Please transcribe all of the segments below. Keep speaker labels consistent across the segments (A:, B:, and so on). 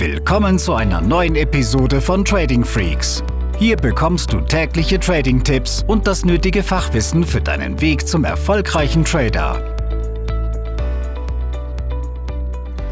A: Willkommen zu einer neuen Episode von Trading Freaks. Hier bekommst du tägliche Trading-Tipps und das nötige Fachwissen für deinen Weg zum erfolgreichen Trader.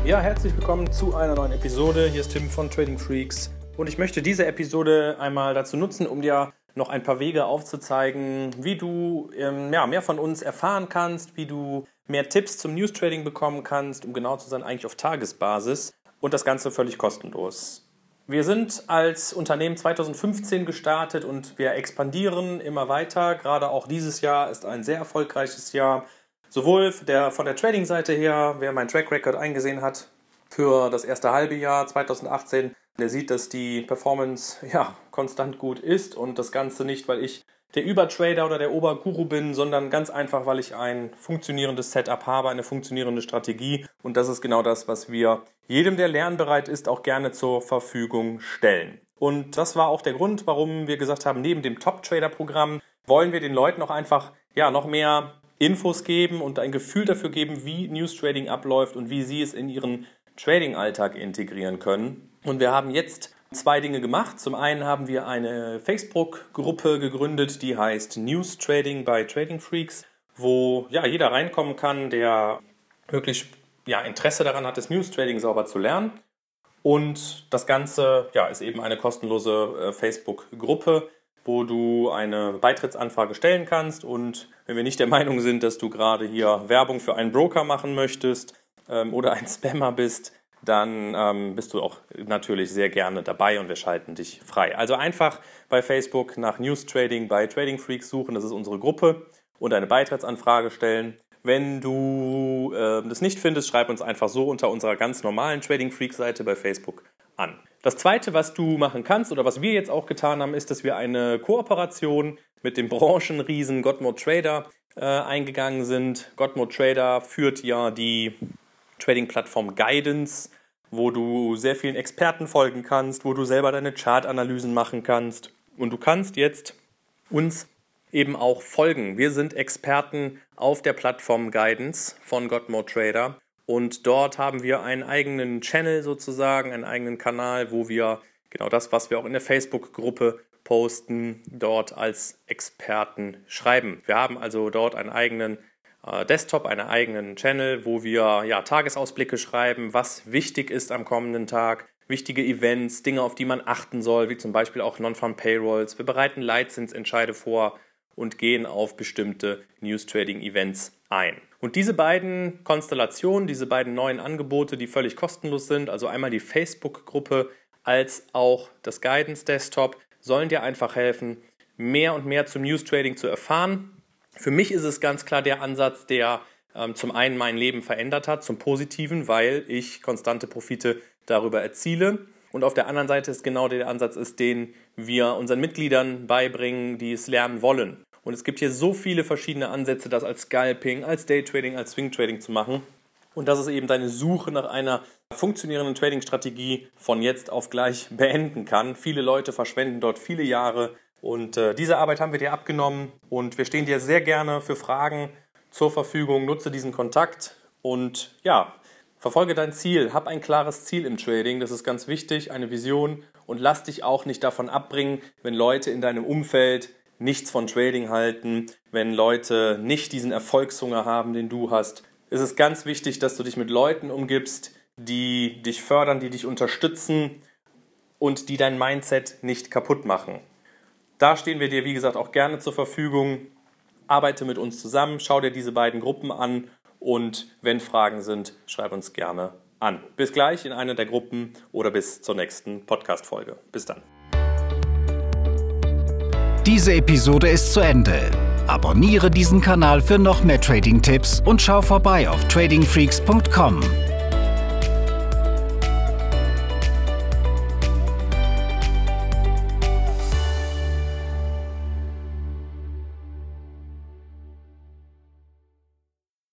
B: Ja, herzlich willkommen zu einer neuen Episode. Hier ist Tim von Trading Freaks und ich möchte diese Episode einmal dazu nutzen, um dir noch ein paar Wege aufzuzeigen, wie du ähm, ja, mehr von uns erfahren kannst, wie du mehr Tipps zum News Trading bekommen kannst, um genau zu sein, eigentlich auf Tagesbasis und das Ganze völlig kostenlos. Wir sind als Unternehmen 2015 gestartet und wir expandieren immer weiter. Gerade auch dieses Jahr ist ein sehr erfolgreiches Jahr. Sowohl der, von der Trading-Seite her, wer mein Track Record eingesehen hat für das erste halbe Jahr 2018, der sieht, dass die Performance ja konstant gut ist und das Ganze nicht, weil ich der Übertrader oder der Oberguru bin, sondern ganz einfach, weil ich ein funktionierendes Setup habe, eine funktionierende Strategie. Und das ist genau das, was wir jedem, der lernbereit ist, auch gerne zur Verfügung stellen. Und das war auch der Grund, warum wir gesagt haben, neben dem Top-Trader-Programm wollen wir den Leuten auch einfach ja, noch mehr Infos geben und ein Gefühl dafür geben, wie News Trading abläuft und wie sie es in ihren Trading-Alltag integrieren können. Und wir haben jetzt zwei Dinge gemacht. Zum einen haben wir eine Facebook-Gruppe gegründet, die heißt News Trading bei Trading Freaks, wo ja, jeder reinkommen kann, der wirklich ja, Interesse daran hat, das News Trading sauber zu lernen. Und das Ganze ja, ist eben eine kostenlose äh, Facebook-Gruppe, wo du eine Beitrittsanfrage stellen kannst. Und wenn wir nicht der Meinung sind, dass du gerade hier Werbung für einen Broker machen möchtest ähm, oder ein Spammer bist, dann ähm, bist du auch natürlich sehr gerne dabei und wir schalten dich frei. Also einfach bei Facebook nach News Trading bei Trading Freaks suchen, das ist unsere Gruppe, und eine Beitrittsanfrage stellen. Wenn du äh, das nicht findest, schreib uns einfach so unter unserer ganz normalen Trading Freaks Seite bei Facebook an. Das zweite, was du machen kannst oder was wir jetzt auch getan haben, ist, dass wir eine Kooperation mit dem Branchenriesen Godmode Trader äh, eingegangen sind. Godmode Trader führt ja die Trading-Plattform Guidance, wo du sehr vielen Experten folgen kannst, wo du selber deine Chartanalysen machen kannst. Und du kannst jetzt uns eben auch folgen. Wir sind Experten auf der Plattform Guidance von Godmode Trader. Und dort haben wir einen eigenen Channel sozusagen, einen eigenen Kanal, wo wir genau das, was wir auch in der Facebook-Gruppe posten, dort als Experten schreiben. Wir haben also dort einen eigenen Desktop, einen eigenen Channel, wo wir ja, Tagesausblicke schreiben, was wichtig ist am kommenden Tag, wichtige Events, Dinge, auf die man achten soll, wie zum Beispiel auch Non-Farm Payrolls. Wir bereiten Leitzinsentscheide vor und gehen auf bestimmte News-Trading-Events ein. Und diese beiden Konstellationen, diese beiden neuen Angebote, die völlig kostenlos sind, also einmal die Facebook-Gruppe als auch das Guidance Desktop, sollen dir einfach helfen, mehr und mehr zum News Trading zu erfahren für mich ist es ganz klar der Ansatz, der ähm, zum einen mein Leben verändert hat, zum Positiven, weil ich konstante Profite darüber erziele. Und auf der anderen Seite ist genau der Ansatz, ist, den wir unseren Mitgliedern beibringen, die es lernen wollen. Und es gibt hier so viele verschiedene Ansätze, das als Scalping, als Daytrading, als Swing-Trading zu machen. Und das ist eben deine Suche nach einer funktionierenden Trading-Strategie von jetzt auf gleich beenden kann. Viele Leute verschwenden dort viele Jahre und äh, diese Arbeit haben wir dir abgenommen und wir stehen dir sehr gerne für Fragen zur Verfügung. Nutze diesen Kontakt und ja, verfolge dein Ziel. Hab ein klares Ziel im Trading, das ist ganz wichtig, eine Vision und lass dich auch nicht davon abbringen, wenn Leute in deinem Umfeld nichts von Trading halten, wenn Leute nicht diesen Erfolgshunger haben, den du hast. Es ist ganz wichtig, dass du dich mit Leuten umgibst, die dich fördern, die dich unterstützen und die dein Mindset nicht kaputt machen. Da stehen wir dir, wie gesagt, auch gerne zur Verfügung. Arbeite mit uns zusammen, schau dir diese beiden Gruppen an und wenn Fragen sind, schreib uns gerne an. Bis gleich in einer der Gruppen oder bis zur nächsten Podcast-Folge. Bis dann.
A: Diese Episode ist zu Ende. Abonniere diesen Kanal für noch mehr Trading-Tipps und schau vorbei auf tradingfreaks.com.